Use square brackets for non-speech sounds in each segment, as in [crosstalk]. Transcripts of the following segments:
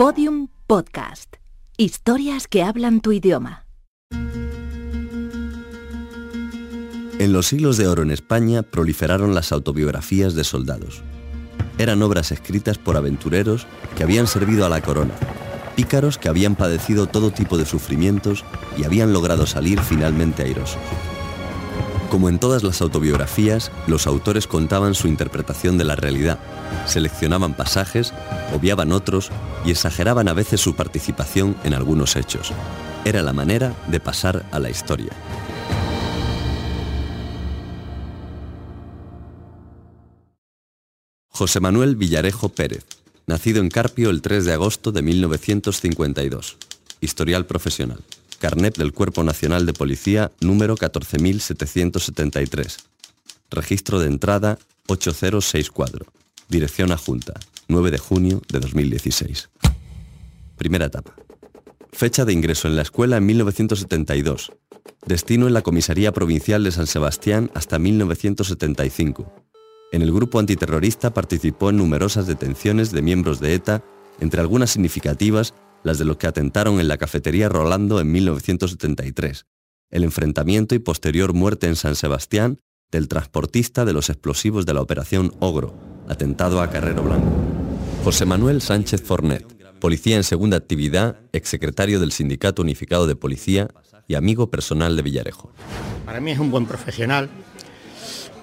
Podium Podcast. Historias que hablan tu idioma. En los siglos de oro en España proliferaron las autobiografías de soldados. Eran obras escritas por aventureros que habían servido a la corona, pícaros que habían padecido todo tipo de sufrimientos y habían logrado salir finalmente airosos. Como en todas las autobiografías, los autores contaban su interpretación de la realidad, seleccionaban pasajes, obviaban otros y exageraban a veces su participación en algunos hechos. Era la manera de pasar a la historia. José Manuel Villarejo Pérez, nacido en Carpio el 3 de agosto de 1952, historial profesional carnet del Cuerpo Nacional de Policía número 14773. Registro de entrada 8064. Dirección adjunta 9 de junio de 2016. Primera etapa. Fecha de ingreso en la escuela en 1972. Destino en la Comisaría Provincial de San Sebastián hasta 1975. En el grupo antiterrorista participó en numerosas detenciones de miembros de ETA, entre algunas significativas las de los que atentaron en la cafetería Rolando en 1973, el enfrentamiento y posterior muerte en San Sebastián del transportista de los explosivos de la Operación Ogro, atentado a Carrero Blanco. José Manuel Sánchez Fornet, policía en segunda actividad, exsecretario del Sindicato Unificado de Policía y amigo personal de Villarejo. Para mí es un buen profesional.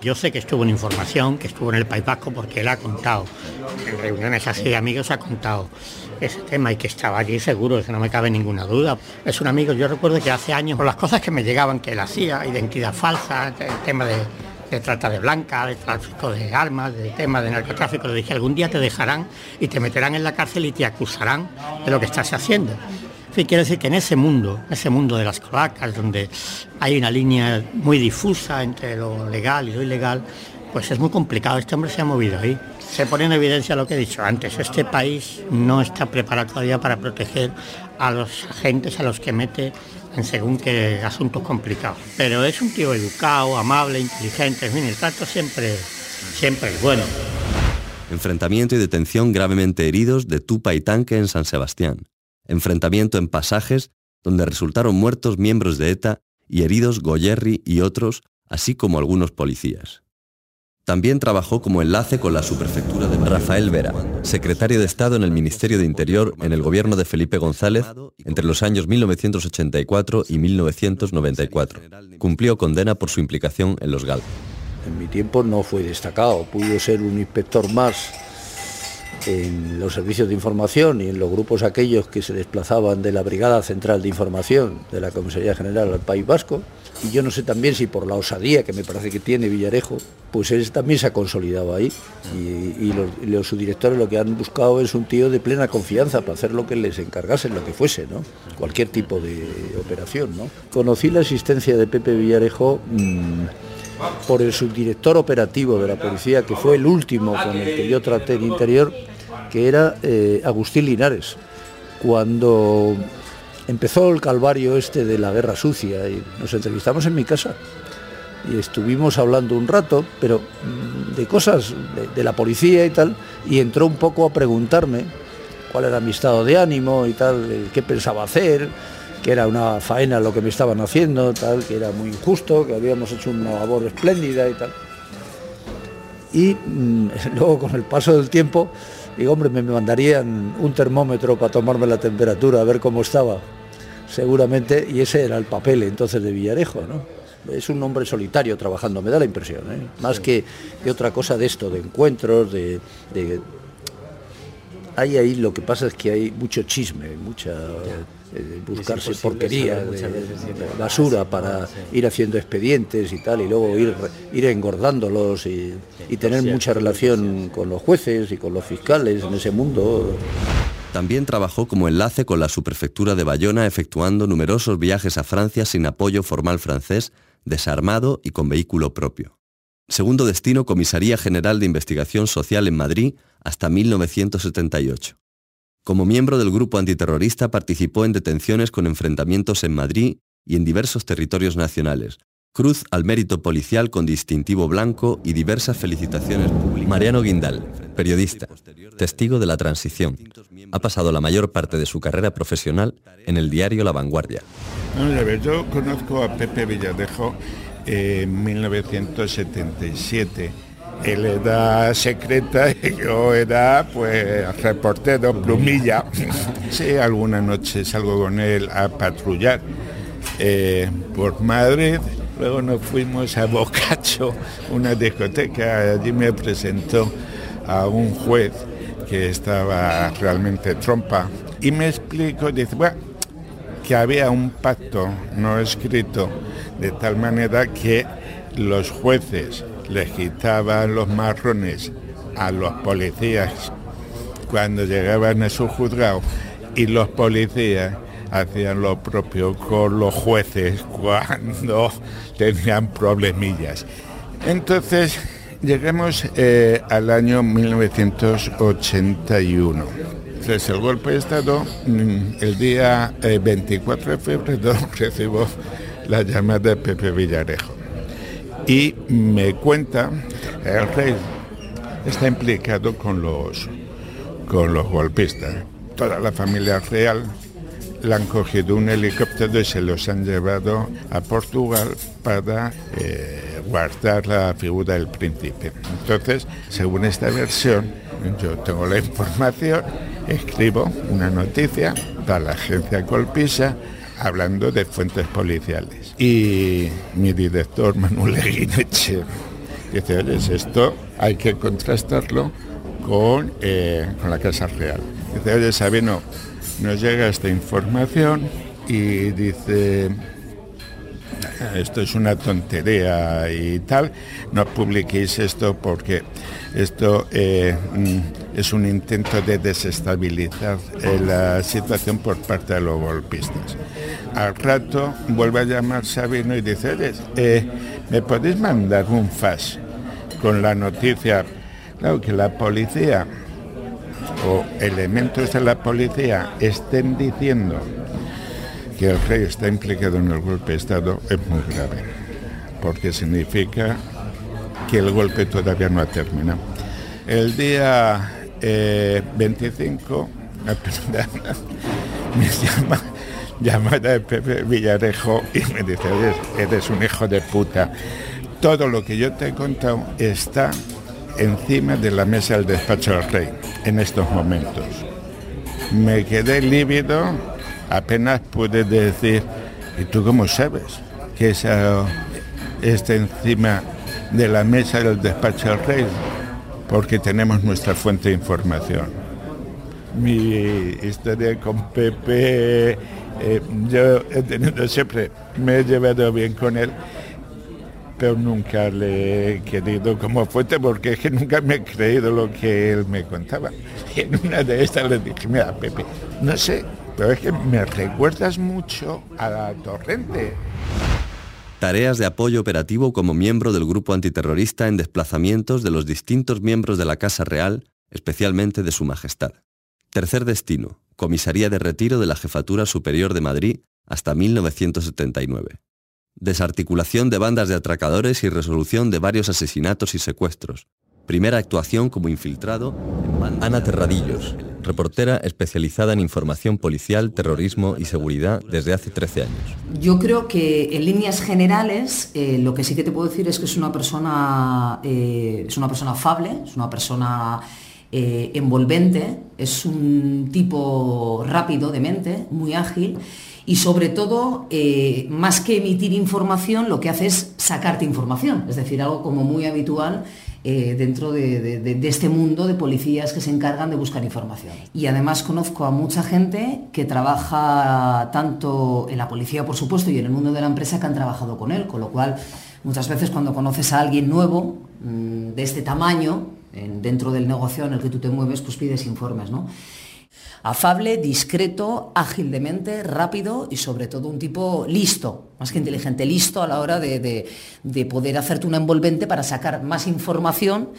Yo sé que estuvo en información, que estuvo en el País Vasco porque él ha contado, en reuniones así de amigos ha contado ese tema y que estaba allí seguro, que no me cabe ninguna duda. Es un amigo, yo recuerdo que hace años, por las cosas que me llegaban que él hacía, identidad falsa, el tema de, trata de blanca, de tráfico de armas, de tema de narcotráfico, le dije, algún día te dejarán y te meterán en la cárcel y te acusarán de lo que estás haciendo. En fin, quiero decir que en ese mundo, ese mundo de las cloacas, donde hay una línea muy difusa entre lo legal y lo ilegal, pues es muy complicado. Este hombre se ha movido ahí se pone en evidencia lo que he dicho antes. Este país no está preparado todavía para proteger a los agentes a los que mete en según qué asuntos complicados. Pero es un tío educado, amable, inteligente, en fin, el trato siempre, siempre es bueno. Enfrentamiento y detención gravemente heridos de Tupa y Tanque en San Sebastián. Enfrentamiento en pasajes donde resultaron muertos miembros de ETA y heridos Goyerri y otros, así como algunos policías. También trabajó como enlace con la subprefectura de Rafael Vera, secretario de Estado en el Ministerio de Interior en el gobierno de Felipe González entre los años 1984 y 1994. Cumplió condena por su implicación en los GAL. En mi tiempo no fue destacado, pudo ser un inspector más en los servicios de información y en los grupos aquellos que se desplazaban de la Brigada Central de Información de la Comisaría General al País Vasco. Y yo no sé también si por la osadía que me parece que tiene Villarejo, pues él también se ha consolidado ahí. Y, los, subdirectores lo que han buscado es un tío de plena confianza para hacer lo que les encargasen, lo que fuese, ¿no? Cualquier tipo de operación, ¿no? Conocí la existencia de Pepe Villarejo. Mm, por el subdirector operativo de la policía, que fue el último con el que yo traté en interior, que era eh, Agustín Linares. Cuando empezó el calvario este de la guerra sucia y nos entrevistamos en mi casa y estuvimos hablando un rato, pero mm, de cosas de, la policía y tal, y entró un poco a preguntarme cuál era mi estado de ánimo y tal, qué pensaba hacer, que era una faena lo que me estaban haciendo, tal, que era muy injusto, que habíamos hecho una labor espléndida y tal. Y mm, [laughs] luego con el paso del tiempo, digo, hombre, me mandarían un termómetro para tomarme la temperatura, a ver cómo estaba seguramente, y ese era el papel entonces de Villarejo, ¿no? Es un hombre solitario trabajando, me da la impresión, ¿eh? más que, de otra cosa de esto, de encuentros, de, de... Hay ahí, lo que pasa es que hay mucho chisme, mucha... Eh, buscarse porquería, basura para ir haciendo expedientes y tal, y luego ir, ir engordándolos y, y tener mucha relación con los jueces y con los fiscales en ese mundo. También trabajó como enlace con la subprefectura de Bayona efectuando numerosos viajes a Francia sin apoyo formal francés, desarmado y con vehículo propio. Segundo destino, Comisaría General de Investigación Social en Madrid hasta 1978. Como miembro del grupo antiterrorista participó en detenciones con enfrentamientos en Madrid y en diversos territorios nacionales, Cruz al mérito policial con distintivo blanco y diversas felicitaciones públicas. Mariano Guindal, periodista, testigo de la transición. Ha pasado la mayor parte de su carrera profesional en el diario La Vanguardia. yo conozco a Pepe Villadejo en 1977. Él era secreta [laughs] y yo era pues reportero, plumilla. Sí, alguna noche salgo con él a patrullar eh, por Madrid. Luego nos fuimos a Bocacho, una discoteca, allí me presentó a un juez que estaba realmente trompa. Y me explicó, dice, bueno, que había un pacto no escrito de tal manera que los jueces le quitaban los marrones a los policías cuando llegaban a su juzgado y los policías hacían lo propio con los jueces cuando [laughs] tenían problemillas. Entonces, llegamos eh, al año 1981. Tras el golpe de Estado, mm, el día 24 eh, de febrero [laughs] recibo la llamada de Pepe Villarejo y me cuenta, el rey está implicado con los, con los golpistas. Toda la familia real le han cogido un helicóptero y se los han llevado a Portugal para eh, guardar la figura del príncipe. Entonces, según esta versión, yo tengo la información, escribo una noticia para la agencia Colpisa hablando de fuentes policiales. Y mi director Manuel Eguineche dice, oye, esto hay que contrastarlo con, eh, con la Casa Real. Dice, oye, Sabino, nos llega esta información y dice, esto es una tontería y tal, no publiquéis esto porque esto eh, mm, es un intento de desestabilizar eh, la situación por parte de los golpistas. Al rato vuelve a llamar Sabino y dice, eh, ¿me podéis mandar un fax con la noticia? Claro que la policía o elementos de la policía estén diciendo que el rey está implicado en el golpe de Estado es muy grave, porque significa que el golpe todavía no ha terminado. El día 25, eh, [laughs] me llama llamada de Pepe Villarejo y me dice, eres, eres un hijo de puta. Todo lo que yo te he contado está encima de la mesa del despacho del rey en estos momentos. Me quedé lívido, apenas pude decir, ¿y tú cómo sabes que esa está encima de la mesa del despacho del rey? Porque tenemos nuestra fuente de información. Mi historia con Pepe, eh, yo he tenido siempre, me he llevado bien con él pero nunca le he querido como fuente porque es que nunca me he creído lo que él me contaba. Y en una de estas le dije, mira, Pepe, no sé, pero es que me recuerdas mucho a la torrente. Tareas de apoyo operativo como miembro del grupo antiterrorista en desplazamientos de los distintos miembros de la Casa Real, especialmente de Su Majestad. Tercer destino, Comisaría de Retiro de la Jefatura Superior de Madrid hasta 1979 desarticulación de bandas de atracadores y resolución de varios asesinatos y secuestros. Primera actuación como infiltrado en Ana Terradillos, reportera especializada en información policial, terrorismo y seguridad desde hace 13 años. Yo creo que en líneas generales eh, lo que sí que te puedo decir es que es una persona, eh, es una persona afable, es una persona eh, envolvente, es un tipo rápido de mente, muy ágil y sobre todo, eh, más que emitir información, lo que hace es sacarte información, es decir, algo como muy habitual eh, dentro de, este mundo de policías que se encargan de buscar información. Y además conozco a mucha gente que trabaja tanto en la policía, por supuesto, y en el mundo de la empresa que han trabajado con él, con lo cual muchas veces cuando conoces a alguien nuevo mm, de este tamaño, dentro del negocio en el que tú te mueves, pues pides informes, ¿no? Afable, discreto, ágil de mente, rápido y sobre todo un tipo listo, más que inteligente, listo a la hora de, poder hacerte una envolvente para sacar más información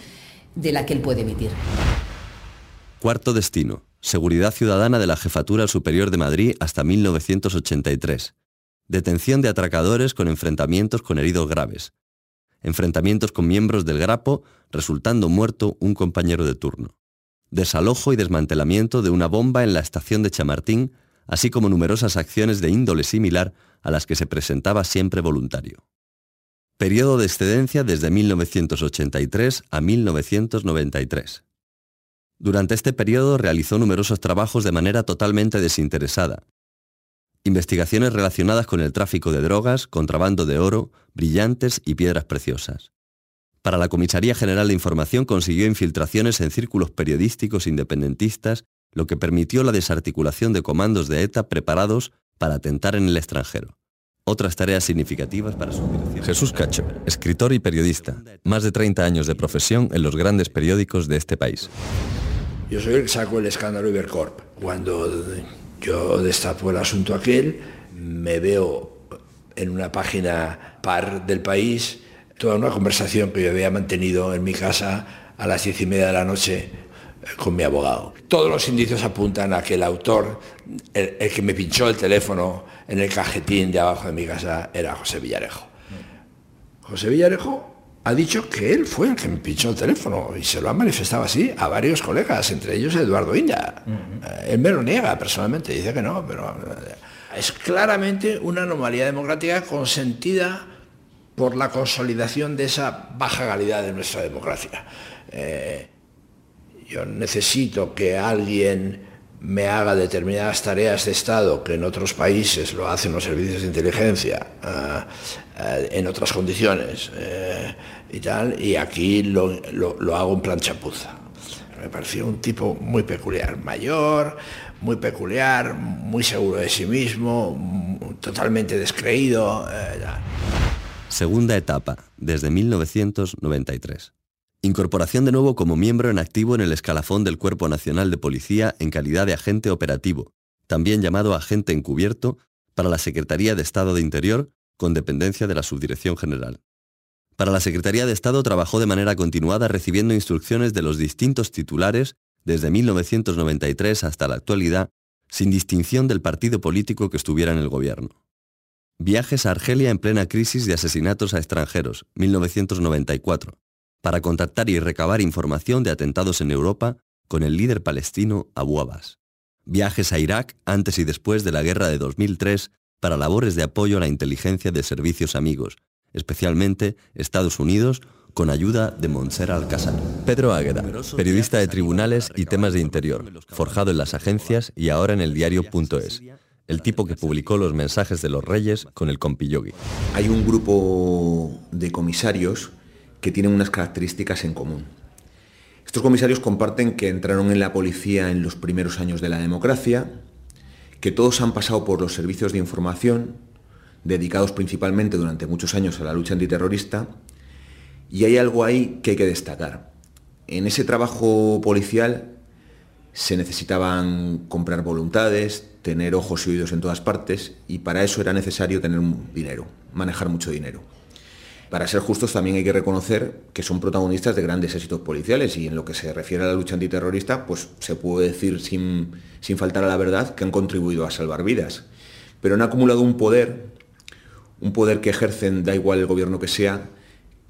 de la que él puede emitir. Cuarto destino. Seguridad Ciudadana de la Jefatura Superior de Madrid hasta 1983. detención de atracadores con enfrentamientos con heridos graves, enfrentamientos con miembros del Grapo, resultando muerto un compañero de turno, desalojo y desmantelamiento de una bomba en la estación de Chamartín, así como numerosas acciones de índole similar a las que se presentaba siempre voluntario. Periodo de excedencia desde 1983 a 1993. Durante este periodo realizó numerosos trabajos de manera totalmente desinteresada. Investigaciones relacionadas con el tráfico de drogas, contrabando de oro, brillantes y piedras preciosas. Para la Comisaría General de Información consiguió infiltraciones en círculos periodísticos independentistas, lo que permitió la desarticulación de comandos de ETA preparados para atentar en el extranjero otras tareas significativas para su dirección. Jesús Cacho, escritor y periodista, más de 30 años de profesión en los grandes periódicos de este país. Yo soy el que saco el escándalo Ibercorp. Cuando yo destapo el asunto aquel, me veo en una página par del país toda una conversación que yo había mantenido en mi casa a las diez y media de la noche con mi abogado. Todos los indicios apuntan a que el autor, el, que me pinchó el teléfono en el cajetín de abajo de mi casa, era José Villarejo. José Villarejo ha dicho que él fue el que me pinchó el teléfono y se lo ha manifestado así a varios colegas, entre ellos Eduardo Inda. Eh, él me lo niega personalmente, dice que no, pero eh, es claramente una anomalía democrática consentida por la consolidación de esa baja calidad de nuestra democracia. Eh, yo necesito que alguien me haga determinadas tareas de Estado que en otros países lo hacen los servicios de inteligencia ah, ah, en otras condiciones eh, y tal, y aquí lo, hago en plan chapuza. Me pareció un tipo muy peculiar, mayor, muy peculiar, muy seguro de sí mismo, totalmente descreído. Eh, Segunda etapa, desde 1993. Incorporación de nuevo como miembro en activo en el escalafón del Cuerpo Nacional de Policía en calidad de agente operativo, también llamado agente encubierto, para la Secretaría de Estado de Interior, con dependencia de la Subdirección General. Para la Secretaría de Estado trabajó de manera continuada recibiendo instrucciones de los distintos titulares desde 1993 hasta la actualidad, sin distinción del partido político que estuviera en el gobierno. Viajes a Argelia en plena crisis de asesinatos a extranjeros, 1994 para contactar y recabar información de atentados en Europa con el líder palestino Abu Abbas. Viajes a Irak antes y después de la guerra de 2003 para labores de apoyo a la inteligencia de servicios amigos, especialmente Estados Unidos, con ayuda de Montserrat Alcázar. Pedro Águeda, periodista de tribunales y temas de interior, forjado en las agencias y ahora en el diario.es, el tipo que publicó los mensajes de los reyes con el compillogi. Hay un grupo de comisarios que tienen unas características en común. Estos comisarios comparten que entraron en la policía en los primeros años de la democracia, que todos han pasado por los servicios de información, dedicados principalmente durante muchos años a la lucha antiterrorista, y hay algo ahí que hay que destacar. En ese trabajo policial se necesitaban comprar voluntades, tener ojos y oídos en todas partes, y para eso era necesario tener dinero, manejar mucho dinero. Para ser justos también hay que reconocer que son protagonistas de grandes éxitos policiales y en lo que se refiere a la lucha antiterrorista, pues se puede decir sin, sin faltar a la verdad que han contribuido a salvar vidas. Pero han acumulado un poder, un poder que ejercen, da igual el gobierno que sea,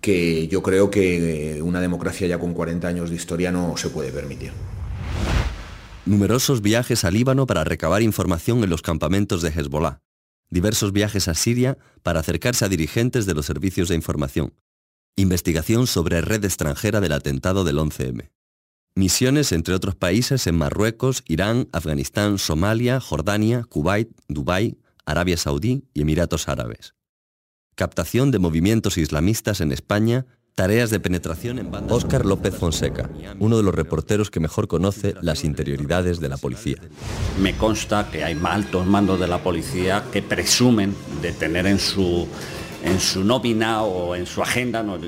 que yo creo que una democracia ya con 40 años de historia no se puede permitir. Numerosos viajes al Líbano para recabar información en los campamentos de Hezbollah diversos viajes a Siria para acercarse a dirigentes de los servicios de información, investigación sobre red extranjera del atentado del 11M, misiones entre otros países en Marruecos, Irán, Afganistán, Somalia, Jordania, Kuwait, Dubái, Arabia Saudí y Emiratos Árabes, captación de movimientos islamistas en España Tareas de penetración en bandas. Óscar López Fonseca, uno de los reporteros que mejor conoce las interioridades de la policía. Me consta que hay altos mandos de la policía que presumen de tener en su en su nómina o en su agenda, no,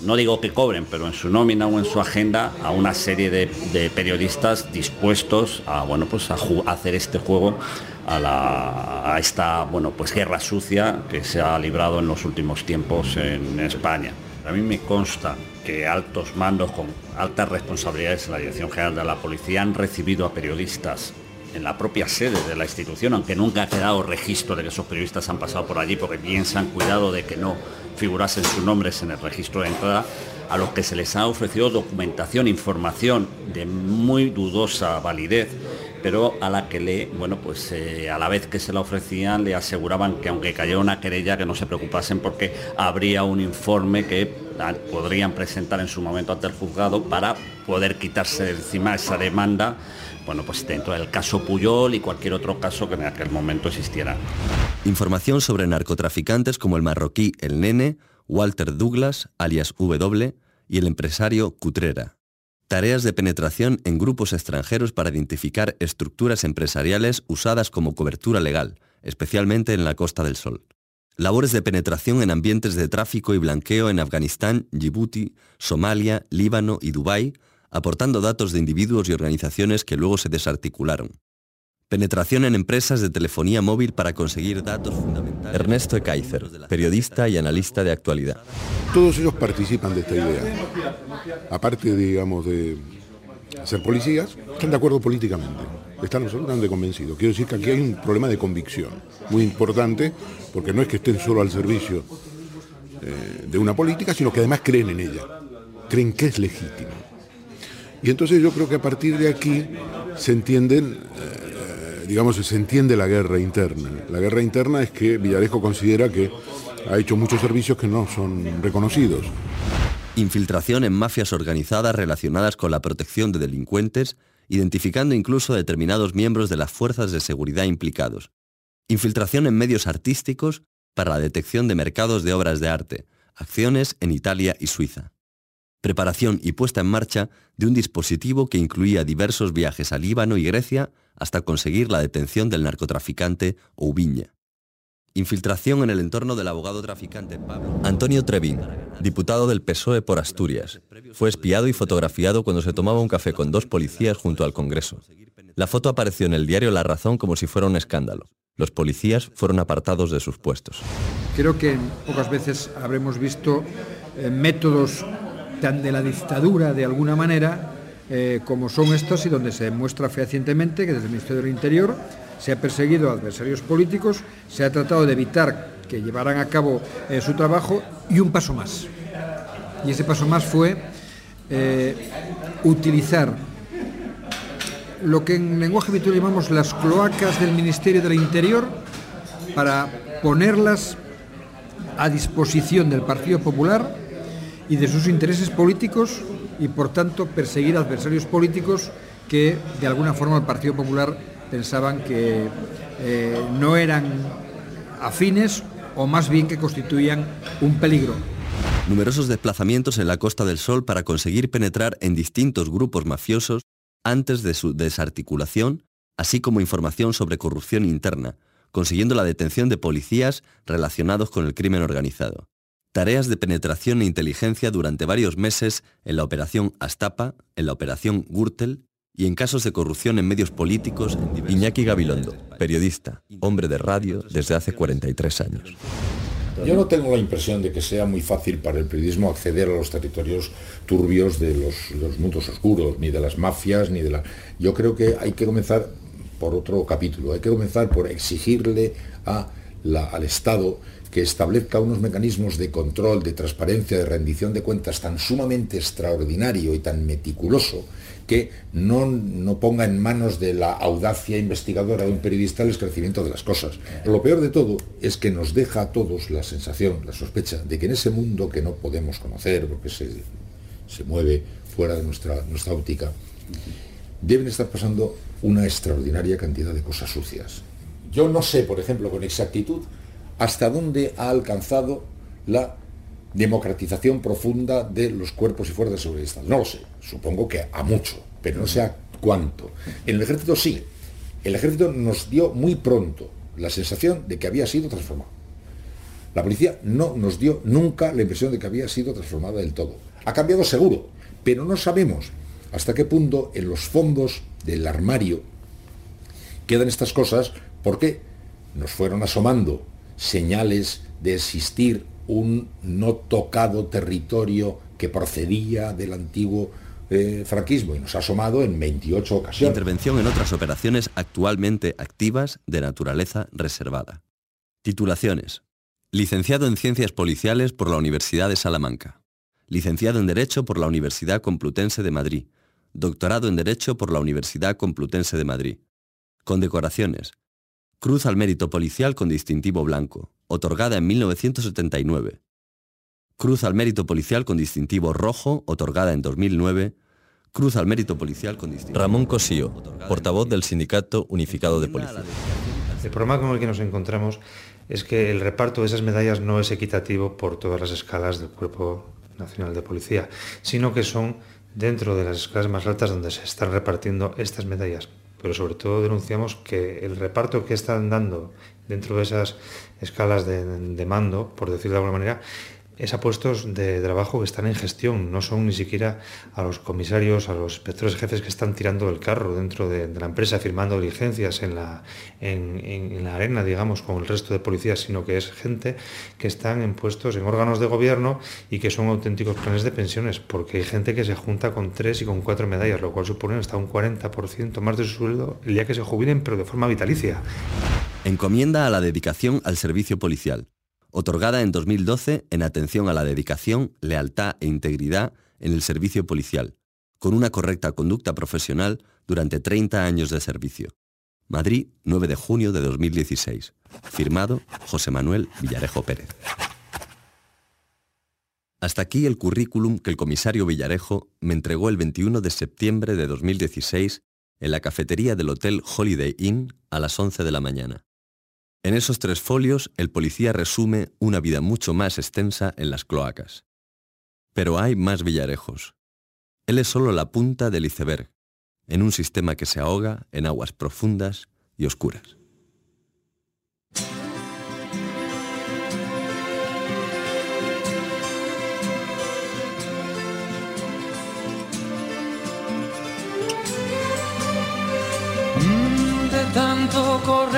no, digo que cobren, pero en su nómina o en su agenda a una serie de, periodistas dispuestos a, bueno, pues a, hacer este juego a, la, a esta bueno, pues guerra sucia que se ha librado en los últimos tiempos en España. A mí me consta que altos mandos con altas responsabilidades en la Dirección General de la Policía han recibido a periodistas en la propia sede de la institución, aunque nunca ha quedado registro de que esos periodistas han pasado por allí, porque bien se han cuidado de que no figurasen sus nombres en el registro de entrada, a los que se les ha ofrecido documentación, información de muy dudosa validez, pero a la que le, bueno, pues eh, a la vez que se la ofrecían le aseguraban que aunque cayera una querella que no se preocupasen porque habría un informe que ah, podrían presentar en su momento ante el juzgado para poder quitarse de encima esa demanda, bueno, pues dentro del caso Puyol y cualquier otro caso que en aquel momento existiera. Información sobre narcotraficantes como el marroquí El Nene, Walter Douglas, alias W, y el empresario Cutrera. Tareas de penetración en grupos extranjeros para identificar estructuras empresariales usadas como cobertura legal, especialmente en la Costa del Sol. Labores de penetración en ambientes de tráfico y blanqueo en Afganistán, Djibouti, Somalia, Líbano y Dubái, aportando datos de individuos y organizaciones que luego se desarticularon. Penetración en empresas de telefonía móvil para conseguir datos fundamentales. Ernesto Ekaizer, periodista y analista de actualidad. Todos ellos participan de esta idea. Aparte, digamos, de ser policías, están de acuerdo políticamente. Están absolutamente convencidos. Quiero decir que aquí hay un problema de convicción muy importante, porque no es que estén solo al servicio eh, de una política, sino que además creen en ella. Creen que es legítima. Y entonces yo creo que a partir de aquí se entienden eh, digamos, se entiende la guerra interna. La guerra interna es que Villarejo considera que ha hecho muchos servicios que no son reconocidos. Infiltración en mafias organizadas relacionadas con la protección de delincuentes, identificando incluso a determinados miembros de las fuerzas de seguridad implicados. Infiltración en medios artísticos para la detección de mercados de obras de arte, acciones en Italia y Suiza. Preparación y puesta en marcha de un dispositivo que incluía diversos viajes a Líbano y Grecia hasta conseguir la detención del narcotraficante Oubiña. Infiltración en el entorno del abogado traficante Pablo. Antonio Trevín, diputado del PSOE por Asturias, fue espiado y fotografiado cuando se tomaba un café con dos policías junto al Congreso. La foto apareció en el diario La Razón como si fuera un escándalo. Los policías fueron apartados de sus puestos. Creo que pocas veces habremos visto eh, métodos tan de la dictadura de alguna manera eh, como son estos y donde se demuestra fehacientemente que desde el Ministerio del Interior se ha perseguido a adversarios políticos, se ha tratado de evitar que llevaran a cabo eh, su trabajo y un paso más. Y ese paso más fue eh, utilizar lo que en lenguaje habitual llamamos las cloacas del Ministerio del Interior para ponerlas a disposición del Partido Popular y de sus intereses políticos y por tanto perseguir adversarios políticos que de alguna forma el Partido Popular pensaban que eh, no eran afines o más bien que constituían un peligro. Numerosos desplazamientos en la Costa del Sol para conseguir penetrar en distintos grupos mafiosos antes de su desarticulación, así como información sobre corrupción interna, consiguiendo la detención de policías relacionados con el crimen organizado tareas de penetración e inteligencia durante varios meses en la Operación Astapa, en la Operación Gürtel y en casos de corrupción en medios políticos. En Iñaki Gabilondo, periodista, hombre de radio desde hace 43 años. Yo no tengo la impresión de que sea muy fácil para el periodismo acceder a los territorios turbios de los, mundos oscuros, ni de las mafias, ni de la... Yo creo que hay que comenzar por otro capítulo, hay que comenzar por exigirle al Estado que establezca unos mecanismos de control, de transparencia, de rendición de cuentas tan sumamente extraordinario y tan meticuloso que no, no, ponga en manos de la audacia investigadora de un periodista el esclarecimiento de las cosas. Lo peor de todo es que nos deja a todos la sensación, la sospecha, de que en ese mundo que no podemos conocer, porque se, se mueve fuera de nuestra, nuestra óptica, deben estar pasando una extraordinaria cantidad de cosas sucias. Yo no sé, por ejemplo, con exactitud, hasta dónde ha alcanzado la democratización profunda de los cuerpos y fuerzas de seguridad No lo sé, supongo que a mucho, pero no sé a cuánto. En el ejército sí. El ejército nos dio muy pronto la sensación de que había sido transformado. La policía no nos dio nunca la impresión de que había sido transformada del todo. Ha cambiado seguro, pero no sabemos hasta qué punto en los fondos del armario quedan estas cosas porque nos fueron asomando señales de existir un no tocado territorio que procedía del antiguo eh, franquismo y nos ha asomado en 28 ocasiones. Intervención en otras operaciones actualmente activas de naturaleza reservada. Titulaciones. Licenciado en Ciencias Policiales por la Universidad de Salamanca. Licenciado en Derecho por la Universidad Complutense de Madrid. Doctorado en Derecho por la Universidad Complutense de Madrid. Condecoraciones. Cruz al Mérito Policial con distintivo blanco, otorgada en 1979. Cruz al Mérito Policial con distintivo rojo, otorgada en 2009. Cruz al Mérito Policial con distintivo... Ramón Cosío, portavoz del Sindicato Unificado de Policía. El problema con el que nos encontramos es que el reparto de esas medallas no es equitativo por todas las escalas del Cuerpo Nacional de Policía, sino que son dentro de las escalas más altas donde se están repartiendo estas medallas. Pero sobre todo denunciamos que el reparto que están dando dentro de esas escalas de, mando, por decirlo de alguna manera, es a puestos de trabajo que están en gestión, no son ni siquiera a los comisarios, a los inspectores jefes que están tirando el carro dentro de, la empresa, firmando diligencias en la, en, la arena, digamos, con el resto de policías, sino que es gente que están en puestos en órganos de gobierno y que son auténticos planes de pensiones, porque hay gente que se junta con tres y con cuatro medallas, lo cual supone hasta un 40% más de su sueldo el día que se jubilen, pero de forma vitalicia. Encomienda a la dedicación al servicio policial otorgada en 2012 en atención a la dedicación, lealtad e integridad en el servicio policial, con una correcta conducta profesional durante 30 años de servicio. Madrid, 9 de junio de 2016. Firmado José Manuel Villarejo Pérez. Hasta aquí el currículum que el comisario Villarejo me entregó el 21 de septiembre de 2016 en la cafetería del Hotel Holiday Inn a las 11 de la mañana. En esos tres folios, el policía resume una vida mucho más extensa en las cloacas. Pero hay más villarejos. Él es solo la punta del iceberg, en un sistema que se ahoga en aguas profundas y oscuras. tanto correr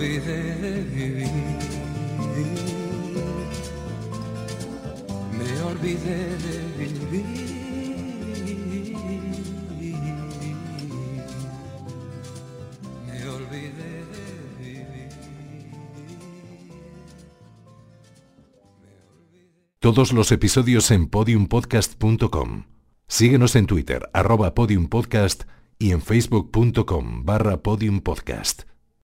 olvidé vivir. Me olvidé de vivir. Me olvidé de vivir. Todos los episodios en podiumpodcast.com. Síguenos en Twitter, arroba podiumpodcast y en facebook.com barra podiumpodcast.